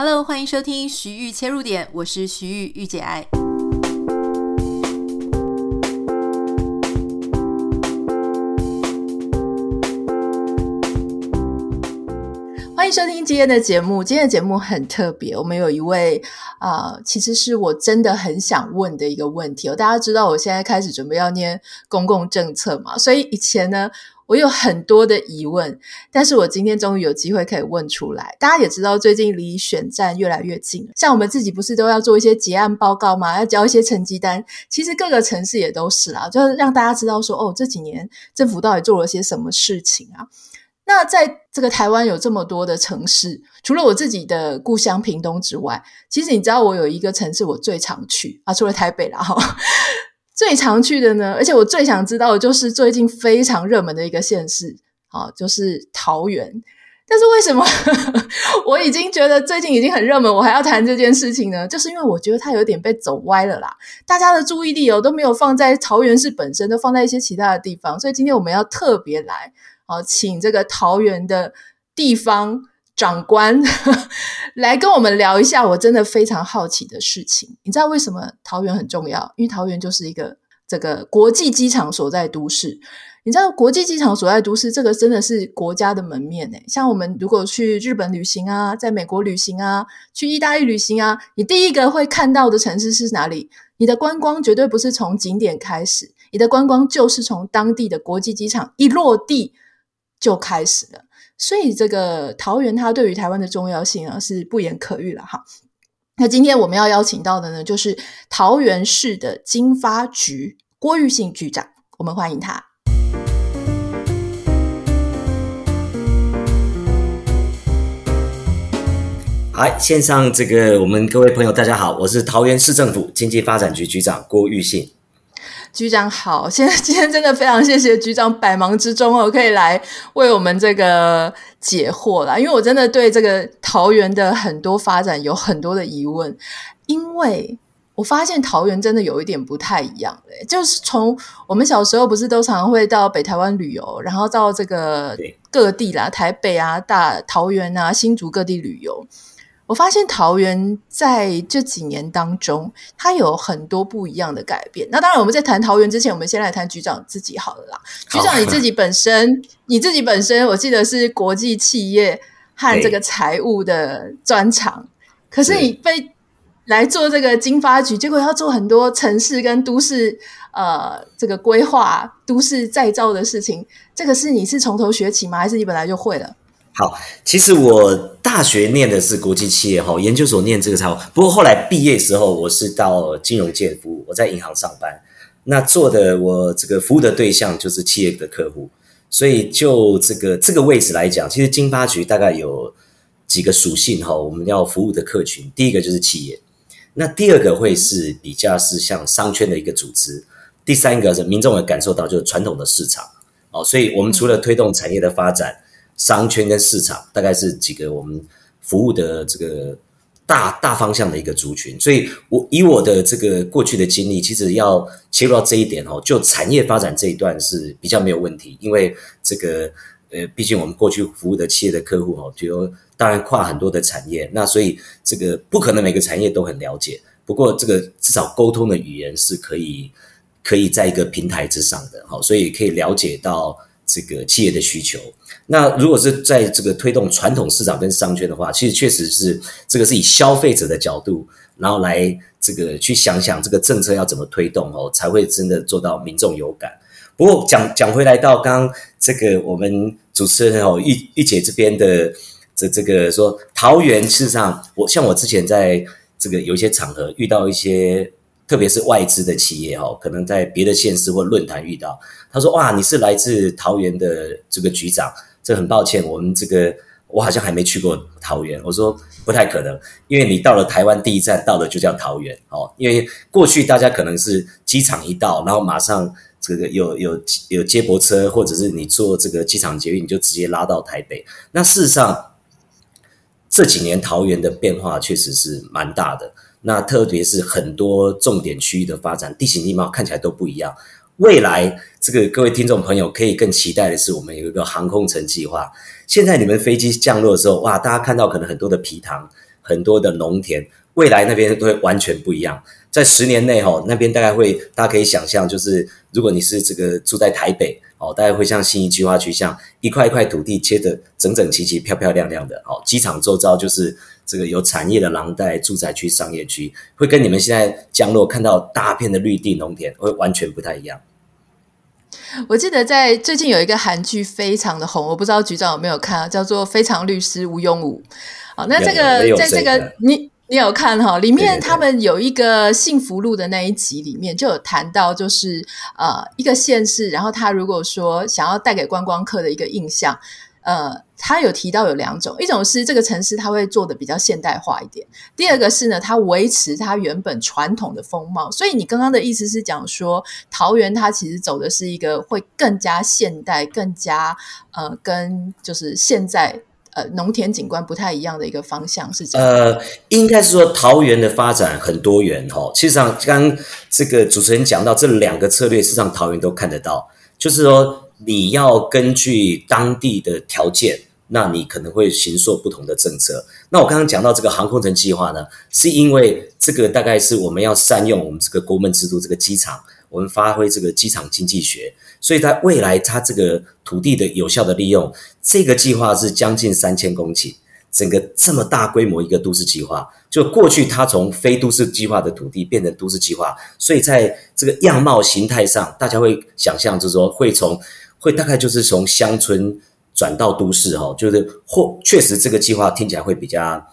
Hello，欢迎收听徐玉切入点，我是徐玉玉姐爱。欢迎收听今天的节目。今天的节目很特别，我们有一位啊、其实是我真的很想问的一个问题哦。大家知道，我现在开始准备要念公共政策嘛，所以以前呢。我有很多的疑问，但是我今天终于有机会可以问出来。大家也知道，最近离选战越来越近了，像我们自己不是都要做一些结案报告吗？要交一些成绩单。其实各个城市也都是啦，就是让大家知道说，哦，这几年政府到底做了些什么事情啊？那在这个台湾有这么多的城市，除了我自己的故乡屏东之外，其实你知道我有一个城市我最常去啊，除了台北啦哈。最常去的呢，而且我最想知道的就是最近非常热门的一个县市，啊，就是桃园。但是为什么 我已经觉得最近已经很热门，我还要谈这件事情呢？就是因为我觉得它有点被走歪了啦，大家的注意力哦都没有放在桃园市本身，都放在一些其他的地方。所以今天我们要特别来，啊，请这个桃园的地方长官 来跟我们聊一下，我真的非常好奇的事情。你知道为什么桃园很重要？因为桃园就是一个这个国际机场所在都市。你知道国际机场所在都市这个真的是国家的门面诶。像我们如果去日本旅行啊，在美国旅行啊，去意大利旅行啊，你第一个会看到的城市是哪里？你的观光绝对不是从景点开始，你的观光就是从当地的国际机场一落地就开始了。所以这个桃园它对于台湾的重要性啊是不言可喻了哈。那今天我们要邀请到的呢，就是桃园市的经发局郭玉信局长，我们欢迎他。嗨，线上这个我们各位朋友大家好，我是桃园市政府经济发展局局长郭玉信。局长好，现在今天真的非常谢谢局长百忙之中哦，可以来为我们这个解惑啦。因为我真的对这个桃园的很多发展有很多的疑问，因为我发现桃园真的有一点不太一样嘞，就是从我们小时候不是都常常会到北台湾旅游，然后到这个各地啦，台北啊、大桃园啊、新竹各地旅游。我发现桃园在这几年当中，它有很多不一样的改变。那当然，我们在谈桃园之前，我们先来谈局长自己好了啦。局长你自己本身，你自己本身，我记得是国际企业和这个财务的专长，可是你被来做这个经发局，结果要做很多城市跟都市呃这个规划、都市再造的事情，这个是你是从头学起吗？还是你本来就会了？好，其实我大学念的是国际企业哈，研究所念这个财务。不过后来毕业时候，我是到金融界服务，我在银行上班。那做的我这个服务的对象就是企业的客户，所以就这个这个位置来讲，其实金发局大概有几个属性哈，我们要服务的客群，第一个就是企业，那第二个会是比较是像商圈的一个组织，第三个是民众也感受到就是传统的市场哦，所以我们除了推动产业的发展。商圈跟市场大概是几个我们服务的这个大大方向的一个族群，所以我以我的这个过去的经历，其实要切入到这一点哦，就产业发展这一段是比较没有问题，因为这个呃，毕竟我们过去服务的企业的客户哦，就当然跨很多的产业，那所以这个不可能每个产业都很了解，不过这个至少沟通的语言是可以可以在一个平台之上的，好，所以可以了解到。这个企业的需求，那如果是在这个推动传统市场跟商圈的话，其实确实是这个是以消费者的角度，然后来这个去想想这个政策要怎么推动哦，才会真的做到民众有感。不过讲讲回来到刚刚这个我们主持人哦，玉玉姐这边的这这个说桃园，事实上我像我之前在这个有一些场合遇到一些。特别是外资的企业哦，可能在别的县市或论坛遇到，他说：“哇，你是来自桃园的这个局长，这很抱歉，我们这个我好像还没去过桃园。”我说：“不太可能，因为你到了台湾第一站到的就叫桃园哦，因为过去大家可能是机场一到，然后马上这个有有有接驳车，或者是你坐这个机场捷运，你就直接拉到台北。那事实上这几年桃园的变化确实是蛮大的。”那特别是很多重点区域的发展，地形地貌看起来都不一样。未来这个各位听众朋友可以更期待的是，我们有一个航空城计划。现在你们飞机降落的时候，哇，大家看到可能很多的皮塘，很多的农田，未来那边都会完全不一样。在十年内哈，那边大概会，大家可以想象，就是如果你是这个住在台北哦，大概会像新一计划区，像一块一块土地切得整整齐齐、漂漂亮亮的哦。机场周遭就是这个有产业的廊带、住宅区、商业区，会跟你们现在降落看到大片的绿地农田会完全不太一样。我记得在最近有一个韩剧非常的红，我不知道局长有没有看，叫做《非常律师吴庸武》。好，那这个在这个你。你有看哈？里面他们有一个幸福路的那一集，里面就有谈到，就是呃一个县市，然后他如果说想要带给观光客的一个印象，呃，他有提到有两种，一种是这个城市他会做的比较现代化一点，第二个是呢，它维持它原本传统的风貌。所以你刚刚的意思是讲说，桃园它其实走的是一个会更加现代、更加呃跟就是现在。呃，农田景观不太一样的一个方向是这样。呃，应该是说桃园的发展很多元哈。其实上，刚刚这个主持人讲到这两个策略，事实上桃园都看得到。就是说，你要根据当地的条件，那你可能会形塑不同的政策。那我刚刚讲到这个航空城计划呢，是因为这个大概是我们要善用我们这个国门制度这个机场，我们发挥这个机场经济学。所以在未来，它这个土地的有效的利用，这个计划是将近三千公顷，整个这么大规模一个都市计划，就过去它从非都市计划的土地变成都市计划，所以在这个样貌形态上，大家会想象就是说会从会大概就是从乡村转到都市哈，就是或确实这个计划听起来会比较。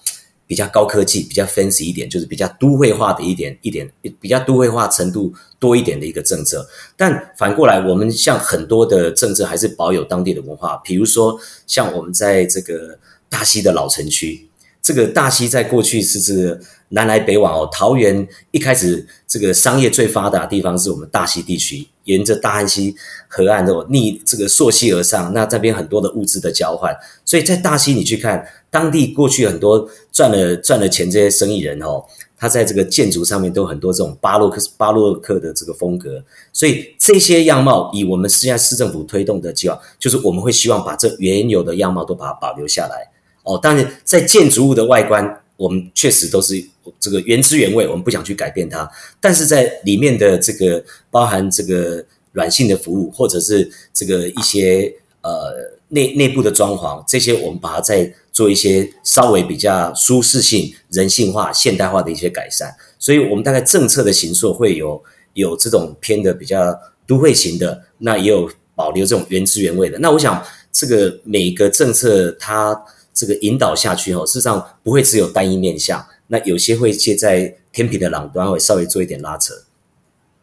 比较高科技，比较 fancy 一点，就是比较都会化的一点一点，比较都会化程度多一点的一个政策。但反过来，我们像很多的政策还是保有当地的文化，比如说像我们在这个大溪的老城区。这个大溪在过去是这个南来北往哦，桃园一开始这个商业最发达的地方是我们大溪地区，沿着大汉溪河岸哦，逆这个溯溪而上，那这边很多的物资的交换，所以在大溪你去看当地过去很多赚了赚了钱这些生意人哦，他在这个建筑上面都很多这种巴洛克巴洛克的这个风格，所以这些样貌以我们现在市政府推动的计划，就是我们会希望把这原有的样貌都把它保留下来。哦，当然，在建筑物的外观，我们确实都是这个原汁原味，我们不想去改变它。但是在里面的这个包含这个软性的服务，或者是这个一些呃内内部的装潢，这些我们把它再做一些稍微比较舒适性、人性化、现代化的一些改善。所以，我们大概政策的形塑会有有这种偏的比较都会型的，那也有保留这种原汁原味的。那我想，这个每个政策它。这个引导下去后，事实上不会只有单一面向，那有些会借在天平的两端，会稍微做一点拉扯。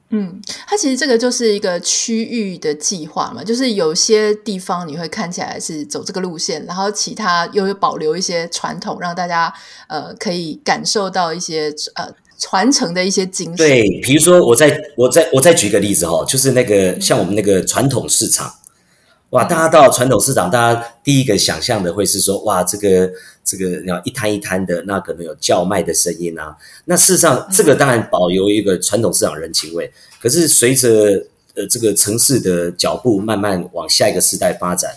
嗯，它其实这个就是一个区域的计划嘛，就是有些地方你会看起来是走这个路线，然后其他又有保留一些传统，让大家呃可以感受到一些呃传承的一些精神。对，比如说我再我再我再举个例子哈，就是那个像我们那个传统市场。哇！大家到传统市场，大家第一个想象的会是说，哇，这个这个，要一摊一摊的，那可能有叫卖的声音啊。那事实上，这个当然保留一个传统市场人情味。可是随着呃这个城市的脚步慢慢往下一个时代发展，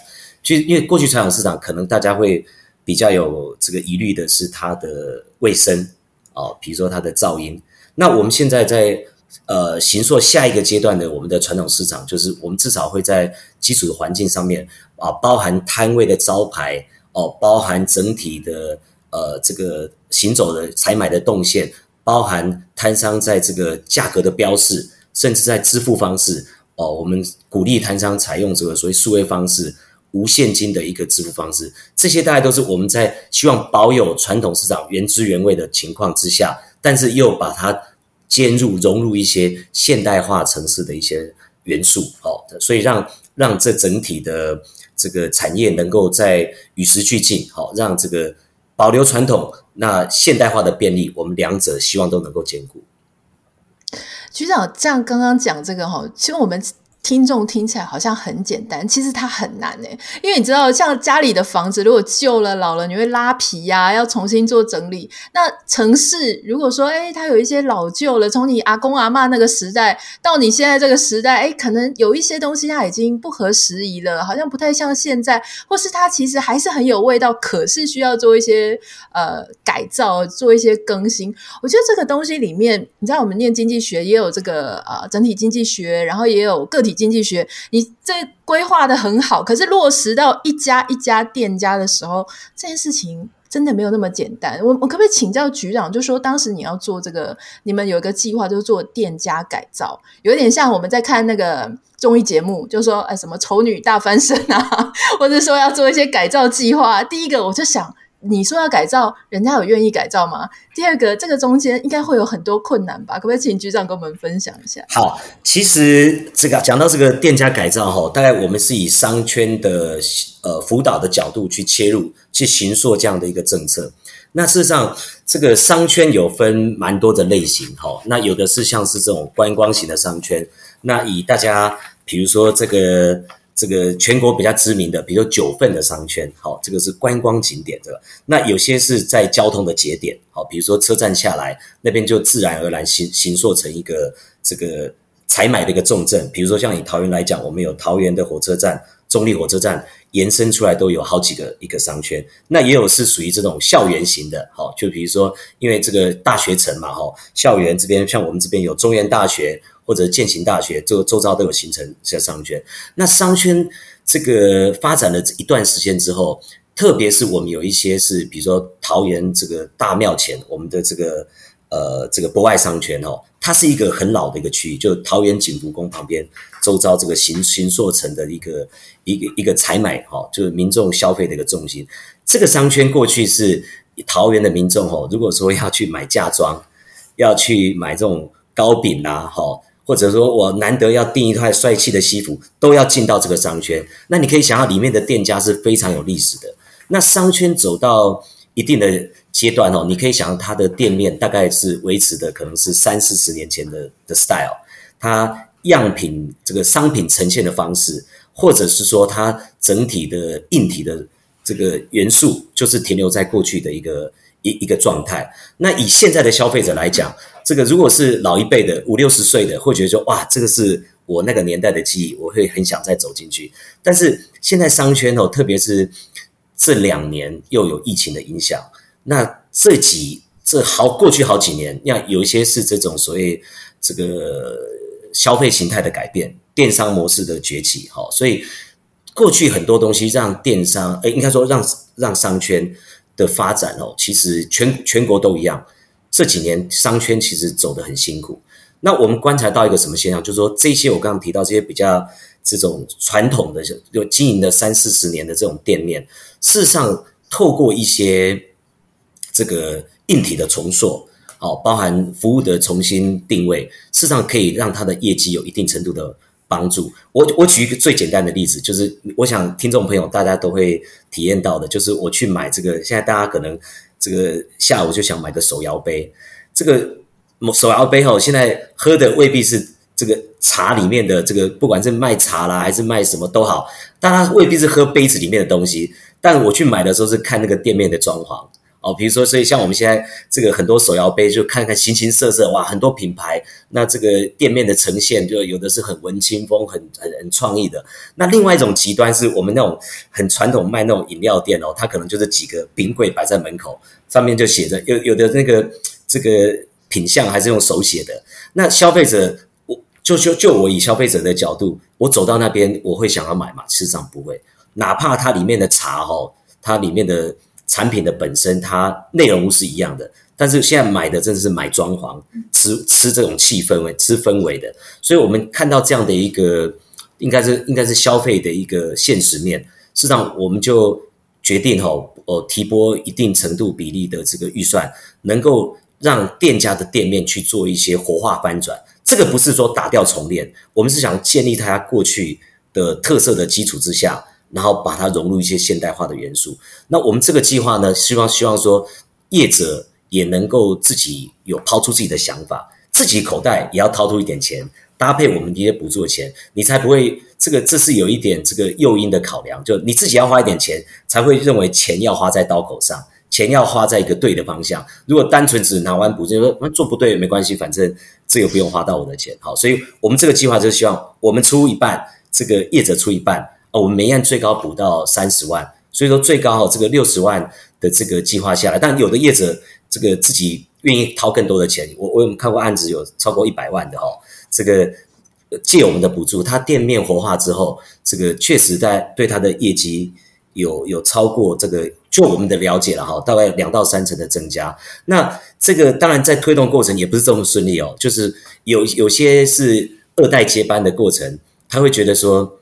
就因为过去传统市场可能大家会比较有这个疑虑的是它的卫生哦，比如说它的噪音。那我们现在在。呃，形塑下一个阶段的我们的传统市场，就是我们至少会在基础的环境上面啊，包含摊位的招牌哦，包含整体的呃这个行走的采买的动线，包含摊商在这个价格的标示，甚至在支付方式哦，我们鼓励摊商采用这个所谓数位方式、无现金的一个支付方式，这些大概都是我们在希望保有传统市场原汁原味的情况之下，但是又把它。兼入融入一些现代化城市的一些元素，哦，所以让让这整体的这个产业能够在与时俱进，好，让这个保留传统，那现代化的便利，我们两者希望都能够兼顾。局长这样刚刚讲这个哈，其实我们听众听起来好像很简单，其实它很难诶，因为你知道，像家里的房子如果旧了、老了，你会拉皮呀、要重新做整理。那城市如果说，诶，它有一些老旧了，从你阿公阿嬷那个时代到你现在这个时代，诶，可能有一些东西它已经不合时宜了，好像不太像现在，或是它其实还是很有味道，可是需要做一些呃改造，做一些更新。我觉得这个东西里面，你知道，我们念经济学也有这个呃整体经济学，然后也有个体。经济学，你这规划的很好，可是落实到一家一家店家的时候，这件事情真的没有那么简单。我我可不可以请教局长，就说当时你要做这个，你们有一个计划，就是做店家改造，有点像我们在看那个综艺节目，就说哎什么丑女大翻身啊，或者说要做一些改造计划。第一个我就想。你说要改造，人家有愿意改造吗？第二个，这个中间应该会有很多困难吧？可不可以请局长跟我们分享一下？好，其实这个讲到这个店家改造哈，大概我们是以商圈的呃辅导的角度去切入，去行塑这样的一个政策。那事实上，这个商圈有分蛮多的类型哈。那有的是像是这种观光型的商圈，那以大家比如说这个。这个全国比较知名的，比如说九份的商圈，好，这个是观光景点对吧。那有些是在交通的节点，好，比如说车站下来那边就自然而然形形塑成一个这个采买的一个重镇。比如说像以桃园来讲，我们有桃园的火车站、中立火车站延伸出来都有好几个一个商圈。那也有是属于这种校园型的，好，就比如说因为这个大学城嘛，哈，校园这边像我们这边有中原大学。或者建行大学，这个周遭都有形成这商圈。那商圈这个发展了一段时间之后，特别是我们有一些是，比如说桃园这个大庙前，我们的这个呃这个博爱商圈哦，它是一个很老的一个区域，就桃园景福宫旁边周遭这个形形塑成的一个一个一个采买哈，就是民众消费的一个重心。这个商圈过去是桃园的民众哦，如果说要去买嫁妆，要去买这种糕饼呐，哈。或者说我难得要订一套帅气的西服，都要进到这个商圈。那你可以想象里面的店家是非常有历史的。那商圈走到一定的阶段哦，你可以想象它的店面大概是维持的可能是三四十年前的的 style，它样品这个商品呈现的方式，或者是说它整体的硬体的这个元素，就是停留在过去的一个一一个状态。那以现在的消费者来讲，这个如果是老一辈的五六十岁的，会觉得说哇，这个是我那个年代的记忆，我会很想再走进去。但是现在商圈哦，特别是这两年又有疫情的影响，那这几这好过去好几年，那有一些是这种所谓这个消费形态的改变，电商模式的崛起，哈，所以过去很多东西让电商，诶，应该说让让商圈的发展哦，其实全全国都一样。这几年商圈其实走得很辛苦，那我们观察到一个什么现象？就是说这些我刚刚提到这些比较这种传统的就经营了三四十年的这种店面，事实上透过一些这个硬体的重塑，好，包含服务的重新定位，事实上可以让它的业绩有一定程度的帮助。我我举一个最简单的例子，就是我想听众朋友大家都会体验到的，就是我去买这个，现在大家可能。这个下午就想买个手摇杯，这个手摇杯哦，现在喝的未必是这个茶里面的这个，不管是卖茶啦还是卖什么都好，大家未必是喝杯子里面的东西。但我去买的时候是看那个店面的装潢哦，比如说，所以像我们现在这个很多手摇杯，就看看形形色色哇，很多品牌，那这个店面的呈现就有的是很文青风，很很很创意的。那另外一种极端是我们那种很传统卖那种饮料店哦，它可能就是几个冰柜摆在门口。上面就写着有有的那个这个品相还是用手写的。那消费者，我就就就我以消费者的角度，我走到那边我会想要买嘛？事实上不会，哪怕它里面的茶哦，它里面的产品的本身它内容是一样的，但是现在买的真的是买装潢，吃吃这种气氛围，吃氛围的。所以我们看到这样的一个，应该是应该是消费的一个现实面。事实上，我们就决定哈。哦，提拨一定程度比例的这个预算，能够让店家的店面去做一些活化翻转。这个不是说打掉重练，我们是想建立它过去的特色的基础之下，然后把它融入一些现代化的元素。那我们这个计划呢，希望希望说业者也能够自己有抛出自己的想法，自己口袋也要掏出一点钱，搭配我们一些补助的钱，你才不会这个这是有一点这个诱因的考量，就你自己要花一点钱，才会认为钱要花在刀口上，钱要花在一个对的方向。如果单纯只拿完补助说做不对没关系，反正这个不用花到我的钱。好，所以我们这个计划就是希望我们出一半，这个业者出一半，哦，我们每案最高补到三十万，所以说最高这个六十万的这个计划下来，但有的业者这个自己愿意掏更多的钱，我我有看过案子有超过一百万的哈。这个借我们的补助，他店面活化之后，这个确实在对他的业绩有有超过这个，就我们的了解了哈，大概两到三成的增加。那这个当然在推动过程也不是这么顺利哦，就是有有些是二代接班的过程，他会觉得说，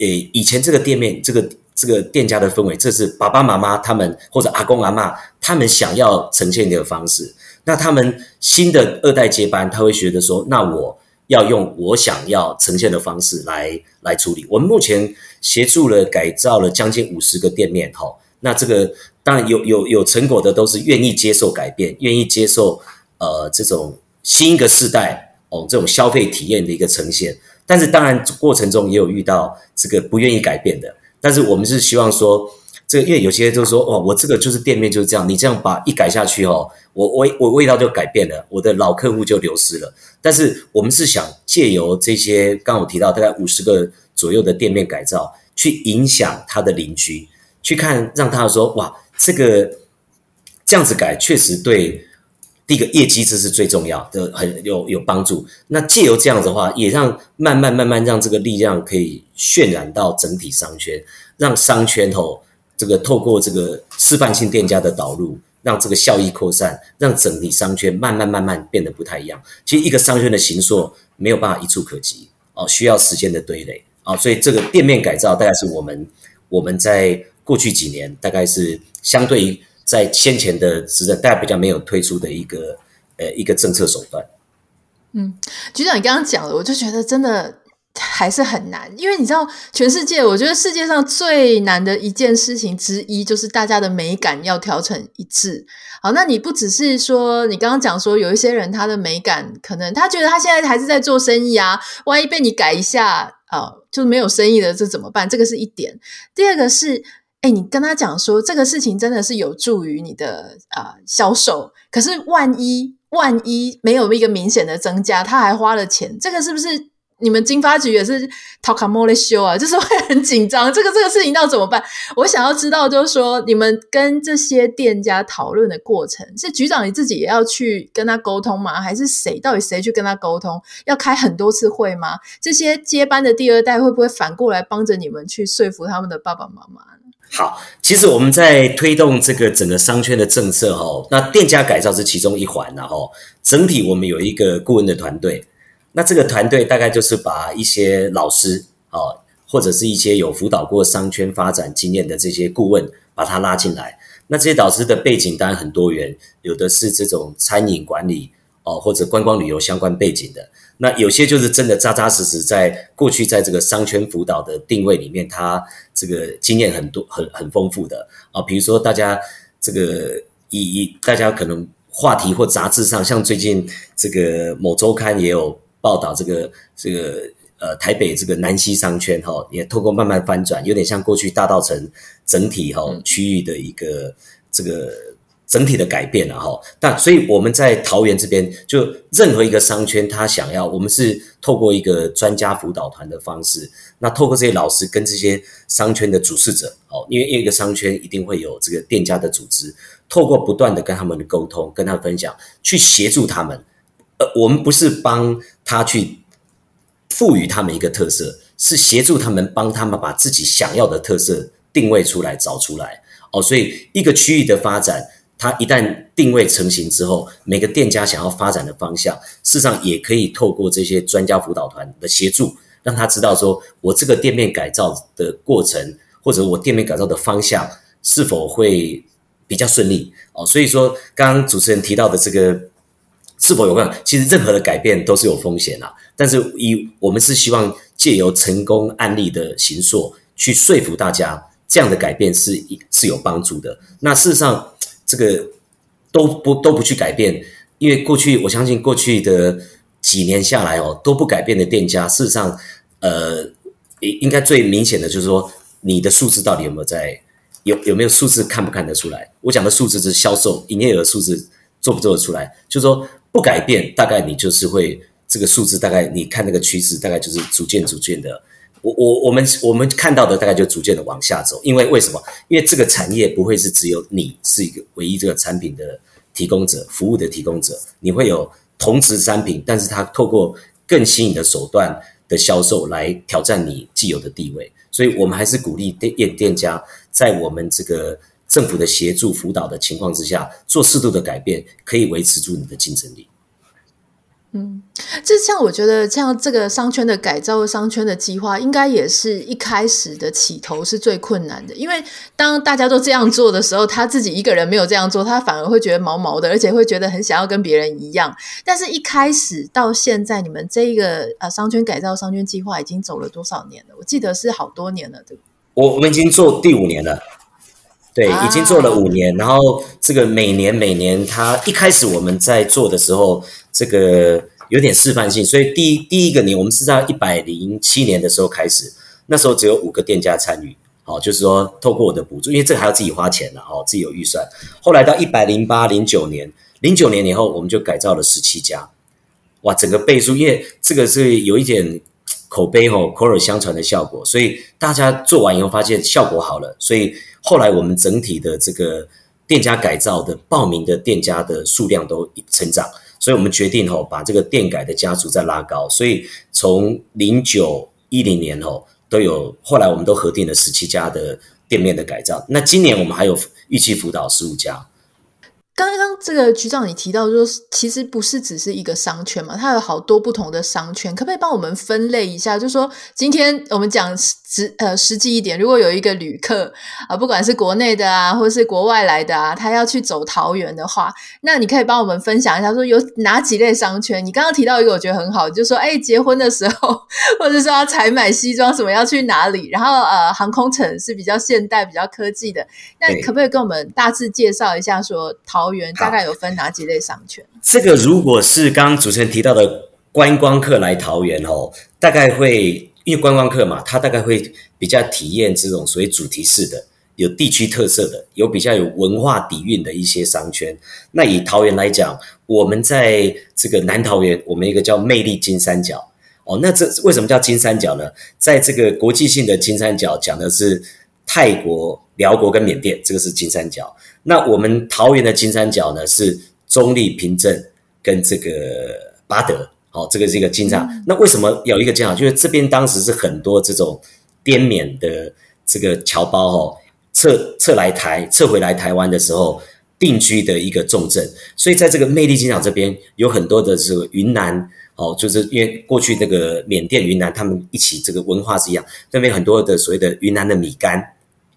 诶，以前这个店面这个这个店家的氛围，这是爸爸妈妈他们或者阿公阿嬷他们想要呈现的方式。那他们新的二代接班，他会觉得说，那我。要用我想要呈现的方式来来处理。我们目前协助了改造了将近五十个店面，哈，那这个当然有有有成果的，都是愿意接受改变，愿意接受呃这种新一个世代哦这种消费体验的一个呈现。但是当然过程中也有遇到这个不愿意改变的，但是我们是希望说。这个因为有些人就是说，哦，我这个就是店面就是这样，你这样把一改下去哦，我我我味道就改变了，我的老客户就流失了。但是我们是想借由这些刚刚我提到大概五十个左右的店面改造，去影响他的邻居，去看让他说，哇，这个这样子改确实对第一个业绩这是最重要的，很有有帮助。那借由这样子的话，也让慢慢慢慢让这个力量可以渲染到整体商圈，让商圈吼。这个透过这个示范性店家的导入，让这个效益扩散，让整体商圈慢慢慢慢变得不太一样。其实一个商圈的形塑没有办法一蹴可及哦，需要时间的堆垒啊。所以这个店面改造大概是我们我们在过去几年大概是相对于在先前的时代大家比较没有推出的一个呃一个政策手段。嗯，局长你刚刚讲了，我就觉得真的。还是很难，因为你知道，全世界我觉得世界上最难的一件事情之一，就是大家的美感要调成一致。好，那你不只是说，你刚刚讲说有一些人他的美感可能他觉得他现在还是在做生意啊，万一被你改一下啊，呃，就没有生意了，这怎么办？这个是一点。第二个是，哎，你跟他讲说这个事情真的是有助于你的，呃，销售，可是万一万一没有一个明显的增加，他还花了钱，这个是不是？你们经发局也是讨卡莫的修啊，就是会很紧张。这个这个事情要怎么办？我想要知道，就是说你们跟这些店家讨论的过程，是局长你自己也要去跟他沟通吗？还是谁？到底谁去跟他沟通？要开很多次会吗？这些接班的第二代会不会反过来帮着你们去说服他们的爸爸妈妈呢？好，其实我们在推动这个整个商圈的政策哈，那店家改造是其中一环，然后整体我们有一个顾问的团队。那这个团队大概就是把一些老师啊，或者是一些有辅导过商圈发展经验的这些顾问，把他拉进来。那这些导师的背景当然很多元，有的是这种餐饮管理哦，或者观光旅游相关背景的。那有些就是真的扎扎实实在过去在这个商圈辅导的定位里面，他这个经验很多很很丰富的啊。比如说大家这个以以大家可能话题或杂志上，像最近这个某周刊也有。报道这个这个呃台北这个南西商圈哈，也透过慢慢翻转，有点像过去大道城整体哈区域的一个这个整体的改变了哈。但所以我们在桃园这边，就任何一个商圈，他想要，我们是透过一个专家辅导团的方式，那透过这些老师跟这些商圈的主事者哦，因为一个商圈一定会有这个店家的组织，透过不断的跟他们的沟通，跟他分享，去协助他们。呃，我们不是帮他去赋予他们一个特色，是协助他们帮他们把自己想要的特色定位出来、找出来。哦，所以一个区域的发展，它一旦定位成型之后，每个店家想要发展的方向，事实上也可以透过这些专家辅导团的协助，让他知道说，我这个店面改造的过程，或者我店面改造的方向是否会比较顺利。哦，所以说，刚刚主持人提到的这个。是否有关？其实任何的改变都是有风险啊。但是以我们是希望借由成功案例的形塑，去说服大家，这样的改变是是有帮助的。那事实上，这个都不都不去改变，因为过去我相信过去的几年下来哦都不改变的店家，事实上，呃，应应该最明显的就是说，你的数字到底有没有在有有没有数字看不看得出来？我讲的数字是销售营业额数字做不做得出来？就是说不改变，大概你就是会这个数字，大概你看那个趋势，大概就是逐渐逐渐的。我我我们我们看到的大概就逐渐的往下走，因为为什么？因为这个产业不会是只有你是一个唯一这个产品的提供者、服务的提供者，你会有同质产品，但是它透过更新颖的手段的销售来挑战你既有的地位，所以我们还是鼓励店店家在我们这个政府的协助辅导的情况之下，做适度的改变，可以维持住你的竞争力。嗯，就像我觉得，像这个商圈的改造、商圈的计划，应该也是一开始的起头是最困难的。因为当大家都这样做的时候，他自己一个人没有这样做，他反而会觉得毛毛的，而且会觉得很想要跟别人一样。但是，一开始到现在，你们这一个呃商圈改造、商圈计划已经走了多少年了？我记得是好多年了，对不对？我我们已经做第五年了。对，已经做了五年，然后这个每年每年，它一开始我们在做的时候，这个有点示范性，所以第一第一个年，我们是在一百零七年的时候开始，那时候只有五个店家参与，好，就是说透过我的补助，因为这个还要自己花钱的，哦，自己有预算。后来到一百零八、零九年，零九年以后，我们就改造了十七家，哇，整个倍数，因为这个是有一点。口碑吼，口耳相传的效果，所以大家做完以后发现效果好了，所以后来我们整体的这个店家改造的报名的店家的数量都成长，所以我们决定吼把这个店改的家族再拉高，所以从零九一零年吼都有，后来我们都核定了十七家的店面的改造，那今年我们还有预期辅导十五家。刚刚这个局长你提到说，其实不是只是一个商圈嘛，它有好多不同的商圈，可不可以帮我们分类一下？就说今天我们讲实呃实际一点，如果有一个旅客啊，不管是国内的啊，或是国外来的啊，他要去走桃园的话，那你可以帮我们分享一下，说有哪几类商圈？你刚刚提到一个，我觉得很好，就是说哎，结婚的时候，或者说要采买西装什么要去哪里？然后呃，航空城是比较现代、比较科技的，那你可不可以跟我们大致介绍一下说桃园？大概有分哪几类商圈？这个如果是刚刚主持人提到的观光客来桃园哦，大概会因为观光客嘛，他大概会比较体验这种所谓主题式的、有地区特色的、有比较有文化底蕴的一些商圈。那以桃园来讲，我们在这个南桃园，我们一个叫魅力金三角哦。那这为什么叫金三角呢？在这个国际性的金三角讲的是泰国、寮国跟缅甸，这个是金三角。那我们桃园的金三角呢，是中坜、平镇跟这个八德，好，这个是一个金三角。那为什么有一个金三角？就是这边当时是很多这种滇缅的这个侨胞哦，撤撤来台、撤回来台湾的时候定居的一个重镇，所以在这个魅力金三角这边有很多的这个云南哦，就是因为过去那个缅甸、云南他们一起这个文化是一样，那边很多的所谓的云南的米干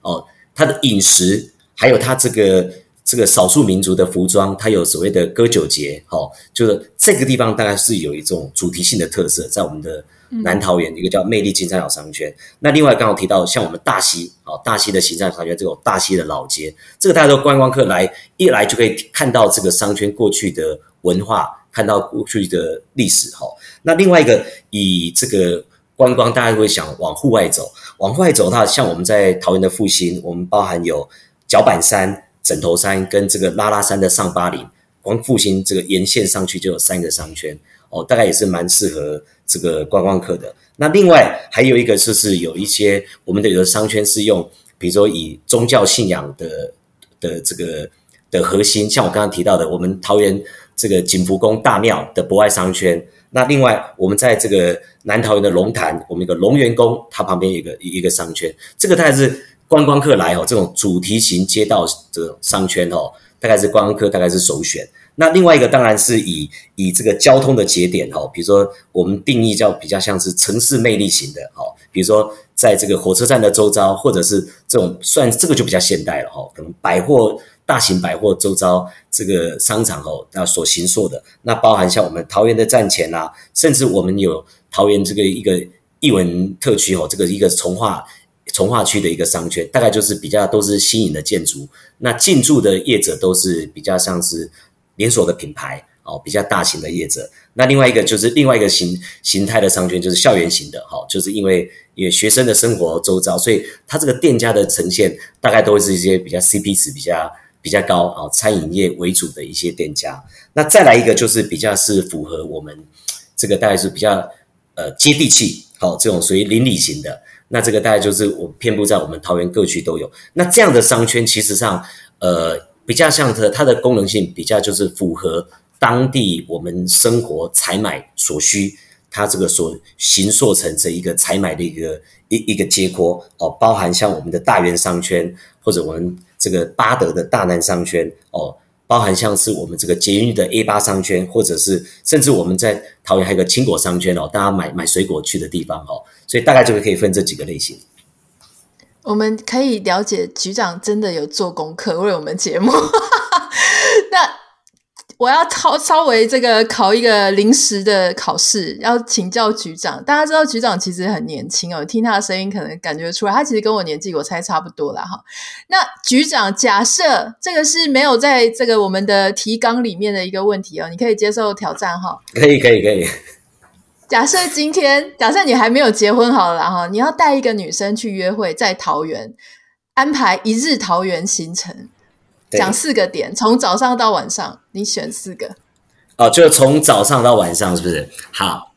哦，它的饮食。还有它这个这个少数民族的服装，它有所谓的歌酒节，哦，就是这个地方大概是有一种主题性的特色，在我们的南桃园、嗯、一个叫魅力金三角商圈。那另外刚好提到像我们大溪，哦，大溪的行善商圈，这种大溪的老街，这个大家都观光客来一来就可以看到这个商圈过去的文化，看到过去的历史，哈。那另外一个以这个观光，大家会想往户外走，往户外走，那像我们在桃园的复兴，我们包含有。脚板山、枕头山跟这个拉拉山的上巴林，光复兴这个沿线上去就有三个商圈哦，大概也是蛮适合这个观光客的。那另外还有一个就是有一些我们的有的商圈是用，比如说以宗教信仰的的这个的核心，像我刚刚提到的，我们桃园这个景福宫大庙的博爱商圈。那另外我们在这个南桃园的龙潭，我们一个龙源宫，它旁边有一个一个商圈，这个大概是。观光客来哦，这种主题型街道这种商圈哦，大概是观光客大概是首选。那另外一个当然是以以这个交通的节点哦，比如说我们定义叫比较像是城市魅力型的哦，比如说在这个火车站的周遭，或者是这种算这个就比较现代了哈，可能百货大型百货周遭这个商场哦，那所形塑的，那包含像我们桃园的站前啊，甚至我们有桃园这个一个艺文特区哦，这个一个从化。从化区的一个商圈，大概就是比较都是新颖的建筑，那进驻的业者都是比较像是连锁的品牌哦，比较大型的业者。那另外一个就是另外一个形形态的商圈，就是校园型的，哈，就是因为因为学生的生活周遭，所以它这个店家的呈现大概都会是一些比较 CP 值比较比较高啊，餐饮业为主的一些店家。那再来一个就是比较是符合我们这个大概是比较呃接地气，好，这种属于邻里型的。那这个大概就是我遍布在我们桃园各区都有。那这样的商圈，其实上呃比较像的，它的功能性比较就是符合。当地我们生活采买所需，它这个所形塑成这一个采买的一个一一个街廓哦，包含像我们的大园商圈，或者我们这个八德的大南商圈哦，包含像是我们这个捷运的 A 八商圈，或者是甚至我们在桃园还有个青果商圈哦，大家买买水果去的地方哦，所以大概就可以分这几个类型。我们可以了解局长真的有做功课为我们节目，那。我要稍稍微这个考一个临时的考试，要请教局长。大家知道局长其实很年轻哦，听他的声音可能感觉出来，他其实跟我年纪我猜差不多啦哈。那局长，假设这个是没有在这个我们的提纲里面的一个问题哦，你可以接受挑战哈？可以，可以，可以。假设今天，假设你还没有结婚好了哈，你要带一个女生去约会，在桃园安排一日桃园行程。讲四个点，从早上到晚上，你选四个。哦，就从早上到晚上，是不是？好，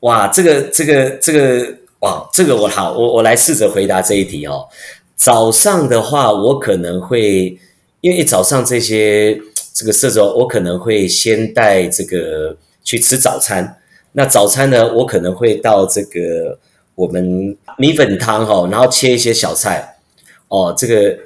哇，这个这个这个，哇，这个我好，我我来试着回答这一题哦。早上的话，我可能会因为早上这些这个设置，我可能会先带这个去吃早餐。那早餐呢，我可能会到这个我们米粉汤哈、哦，然后切一些小菜哦，这个。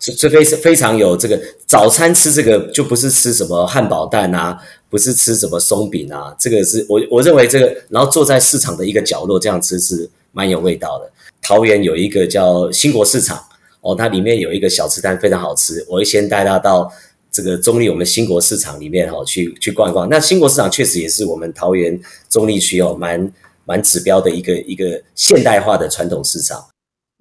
这非非常有这个早餐吃这个就不是吃什么汉堡蛋啊，不是吃什么松饼啊，这个是我我认为这个，然后坐在市场的一个角落这样吃是蛮有味道的。桃园有一个叫兴国市场哦，它里面有一个小吃摊非常好吃，我会先带他到这个中立我们兴国市场里面哈去去逛一逛。那兴国市场确实也是我们桃园中立区哦蛮蛮指标的一个一个现代化的传统市场。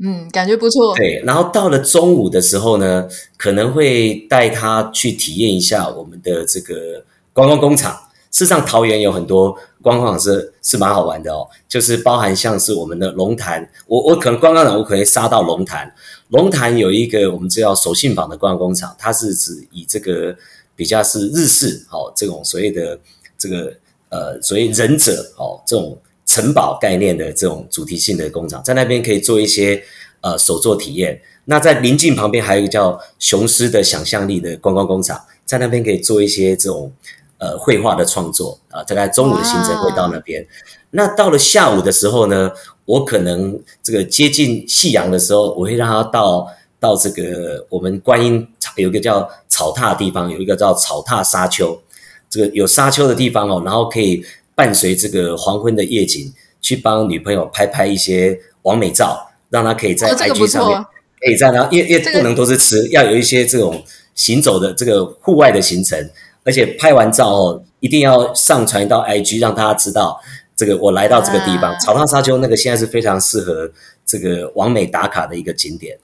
嗯，感觉不错。对，然后到了中午的时候呢，可能会带他去体验一下我们的这个观光工厂。事实上，桃园有很多观光厂是是蛮好玩的哦，就是包含像是我们的龙潭，我我可能观光厂我可能杀到龙潭。龙潭有一个我们叫手信坊的观光工厂，它是指以这个比较是日式哦，这种所谓的这个呃所谓忍者哦这种。城堡概念的这种主题性的工厂，在那边可以做一些呃手作体验。那在临近旁边还有一个叫雄狮的想象力的观光工厂，在那边可以做一些这种呃绘画的创作啊。大概中午的行程会到那边。那到了下午的时候呢，我可能这个接近夕阳的时候，我会让他到到这个我们观音有一个叫草踏的地方，有一个叫草踏沙丘，这个有沙丘的地方哦，然后可以。伴随这个黄昏的夜景，去帮女朋友拍拍一些完美照，让她可以在 IG 上面，可以在那，因为因为不能都是吃，要有一些这种行走的这个户外的行程，而且拍完照哦，一定要上传到 IG，让大家知道这个我来到这个地方。草踏沙丘那个现在是非常适合这个完美打卡的一个景点。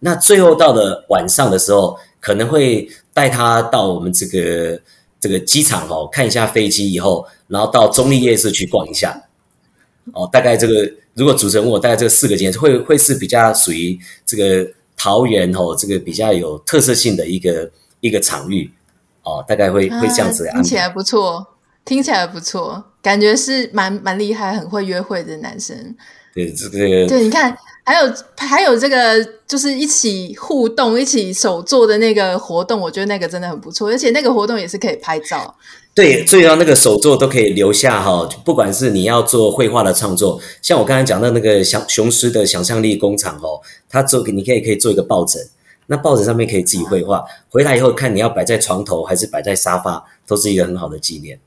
那最后到了晚上的时候，可能会带她到我们这个。这个机场哦，看一下飞机以后，然后到中立夜市去逛一下，哦，大概这个如果主持人问我，大概这四个景点会会是比较属于这个桃园哦，这个比较有特色性的一个一个场域哦，大概会会这样子安排。听起来不错，听起来不错，感觉是蛮蛮厉害，很会约会的男生。对这个，对，你看。还有还有这个就是一起互动、一起手做的那个活动，我觉得那个真的很不错，而且那个活动也是可以拍照。对，最要那个手作都可以留下哈，不管是你要做绘画的创作，像我刚才讲的那个想雄狮的想象力工厂哦，它做你可以可以做一个抱枕，那抱枕上面可以自己绘画，回来以后看你要摆在床头还是摆在沙发，都是一个很好的纪念。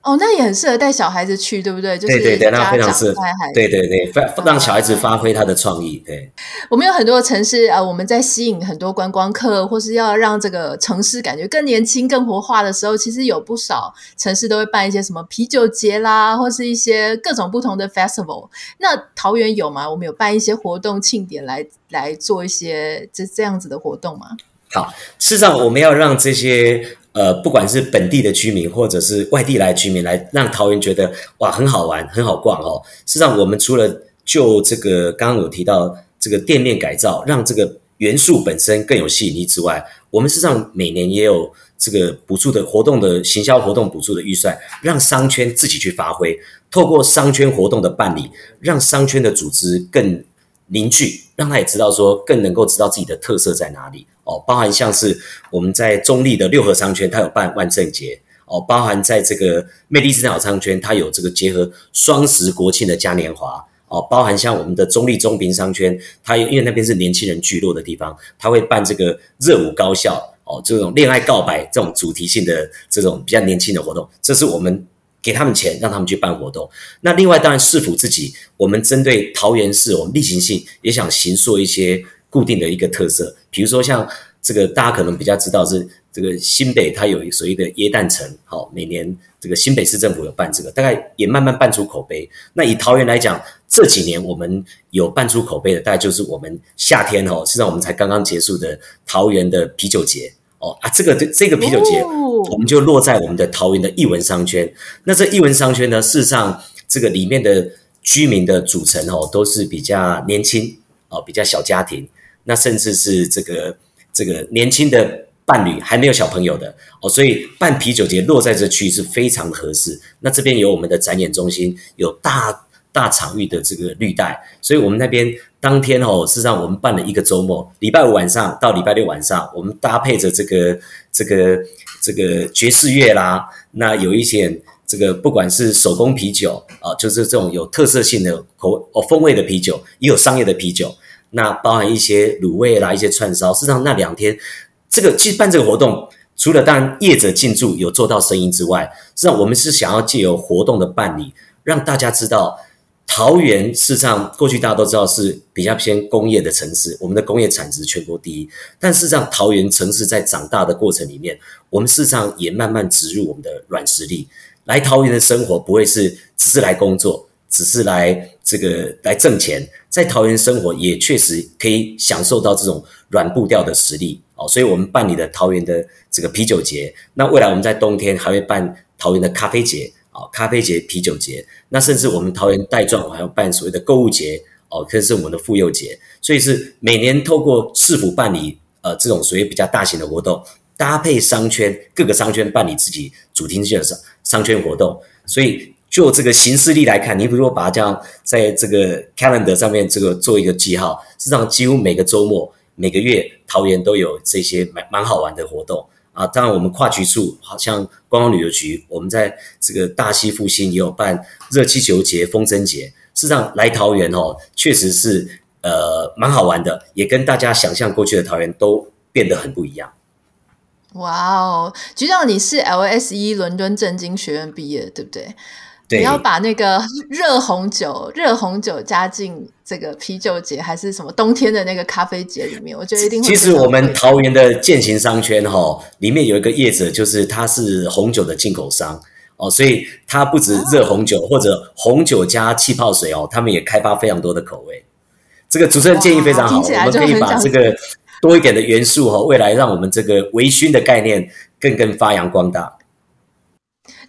哦，那也很适合带小孩子去，对不对？对对对，那非常适合。对对对，让小孩子发挥他的创意。对，我们有很多的城市啊，我们在吸引很多观光客，或是要让这个城市感觉更年轻、更活化的时候，其实有不少城市都会办一些什么啤酒节啦，或是一些各种不同的 festival。那桃园有吗？我们有办一些活动庆典来来做一些这这样子的活动吗？好，事实上，我们要让这些呃，不管是本地的居民或者是外地来的居民，来让桃园觉得哇很好玩、很好逛哦。事实上，我们除了就这个刚刚有提到这个店面改造，让这个元素本身更有吸引力之外，我们事实上每年也有这个补助的活动的行销活动补助的预算，让商圈自己去发挥，透过商圈活动的办理，让商圈的组织更凝聚，让他也知道说更能够知道自己的特色在哪里。哦，包含像是我们在中立的六合商圈，它有办万圣节。哦；包含在这个魅力之岛商圈，它有这个结合双十国庆的嘉年华。哦；包含像我们的中立中平商圈，它因为那边是年轻人聚落的地方，它会办这个热舞高校。哦，这种恋爱告白这种主题性的这种比较年轻的活动，这是我们给他们钱让他们去办活动。那另外当然市府自己，我们针对桃园市，我们例行性也想行塑一些。固定的一个特色，比如说像这个，大家可能比较知道是这个新北，它有所谓的耶诞城，好，每年这个新北市政府有办这个，大概也慢慢办出口碑。那以桃园来讲，这几年我们有办出口碑的，大概就是我们夏天哦，实际上我们才刚刚结束的桃园的啤酒节哦啊，这个这个啤酒节，我们就落在我们的桃园的艺文商圈。那这艺文商圈呢，事实上这个里面的居民的组成哦，都是比较年轻哦，比较小家庭。那甚至是这个这个年轻的伴侣还没有小朋友的哦，所以办啤酒节落在这区是非常合适。那这边有我们的展演中心，有大大场域的这个绿带，所以我们那边当天哦，事实上我们办了一个周末，礼拜五晚上到礼拜六晚上，我们搭配着这个这个这个爵士乐啦，那有一些这个不管是手工啤酒啊，就是这种有特色性的口哦风味的啤酒，也有商业的啤酒。那包含一些卤味啦，一些串烧。事实上，那两天这个其实办这个活动，除了当然业者进驻有做到生意之外，实际上我们是想要借由活动的办理，让大家知道桃园事实上过去大家都知道是比较偏工业的城市，我们的工业产值全国第一。但事实上，桃园城市在长大的过程里面，我们事实上也慢慢植入我们的软实力。来桃园的生活不会是只是来工作，只是来这个来挣钱。在桃园生活也确实可以享受到这种软步调的实力哦，所以我们办理了桃园的这个啤酒节。那未来我们在冬天还会办桃园的咖啡节啊，咖啡节、啤酒节。那甚至我们桃园带状还要办所谓的购物节哦，可是我们的妇幼节。所以是每年透过市府办理呃这种属于比较大型的活动，搭配商圈各个商圈办理自己主题性的商商圈活动，所以。就这个形式力来看，你比如说把它这样在这个 calendar 上面这个做一个记号，实际上几乎每个周末、每个月，桃园都有这些蛮蛮好玩的活动啊。当然，我们跨局处，好像观光旅游局，我们在这个大溪复兴也有办热气球节、风筝节。事实上，来桃园哦，确实是呃蛮好玩的，也跟大家想象过去的桃园都变得很不一样。哇哦，局长，你是 LSE 伦敦政经学院毕业，对不对？对，你要把那个热红酒、热红酒加进这个啤酒节，还是什么冬天的那个咖啡节里面？我觉得一定会。其实我们桃园的践行商圈哈、哦，里面有一个业者，就是他是红酒的进口商哦，所以他不止热红酒、哦、或者红酒加气泡水哦，他们也开发非常多的口味。这个主持人建议非常好，我们可以把这个多一点的元素哈、哦，未来让我们这个微醺的概念更更发扬光大。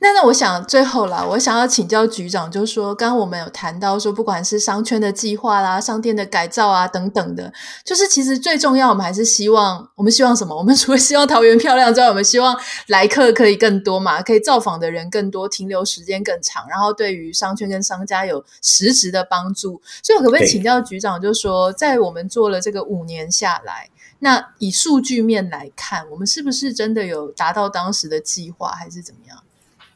那那我想最后啦，我想要请教局长，就是说，刚刚我们有谈到说，不管是商圈的计划啦、商店的改造啊等等的，就是其实最重要，我们还是希望，我们希望什么？我们除了希望桃园漂亮之外，我们希望来客可以更多嘛，可以造访的人更多，停留时间更长，然后对于商圈跟商家有实质的帮助。所以，我可不可以请教局长，就是说，在我们做了这个五年下来，那以数据面来看，我们是不是真的有达到当时的计划，还是怎么样？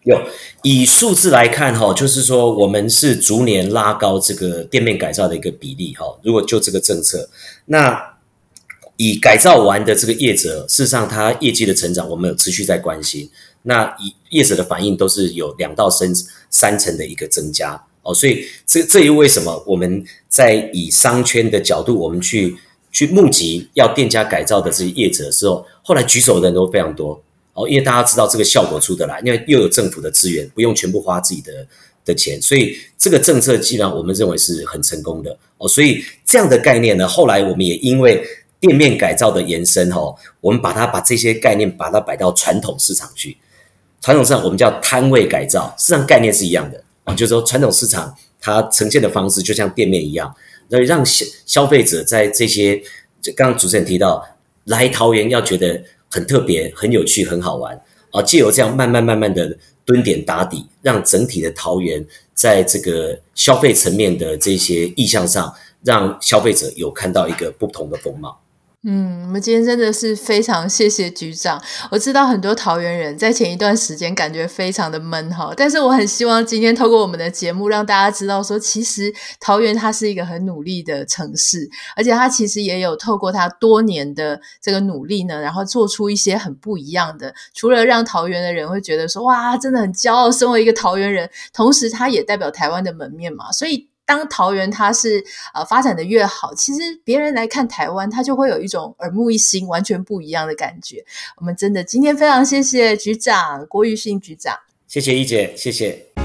有以数字来看，哈，就是说我们是逐年拉高这个店面改造的一个比例，哈。如果就这个政策，那以改造完的这个业者，事实上他业绩的成长，我们有持续在关心。那以业者的反应都是有两到三三成的一个增加，哦，所以这这又为什么我们在以商圈的角度，我们去去募集要店家改造的这些业者的时候，后来举手的人都非常多。哦，因为大家知道这个效果出得来，因为又有政府的资源，不用全部花自己的的钱，所以这个政策基本上我们认为是很成功的。哦，所以这样的概念呢，后来我们也因为店面改造的延伸哦，我们把它把这些概念把它摆到传统市场去。传统市场我们叫摊位改造，市场概念是一样的啊，就是说传统市场它呈现的方式就像店面一样，让消消费者在这些，就刚刚主持人提到，来桃园要觉得很特别、很有趣、很好玩啊，借由这样慢慢慢慢的蹲点打底，让整体的桃园在这个消费层面的这些意向上，让消费者有看到一个不同的风貌。嗯，我们今天真的是非常谢谢局长。我知道很多桃园人在前一段时间感觉非常的闷哈，但是我很希望今天透过我们的节目，让大家知道说，其实桃园它是一个很努力的城市，而且它其实也有透过它多年的这个努力呢，然后做出一些很不一样的。除了让桃园的人会觉得说，哇，真的很骄傲，身为一个桃园人，同时它也代表台湾的门面嘛，所以。当桃园它是呃发展的越好，其实别人来看台湾，他就会有一种耳目一新、完全不一样的感觉。我们真的今天非常谢谢局长郭玉信局长，谢谢一姐，谢谢。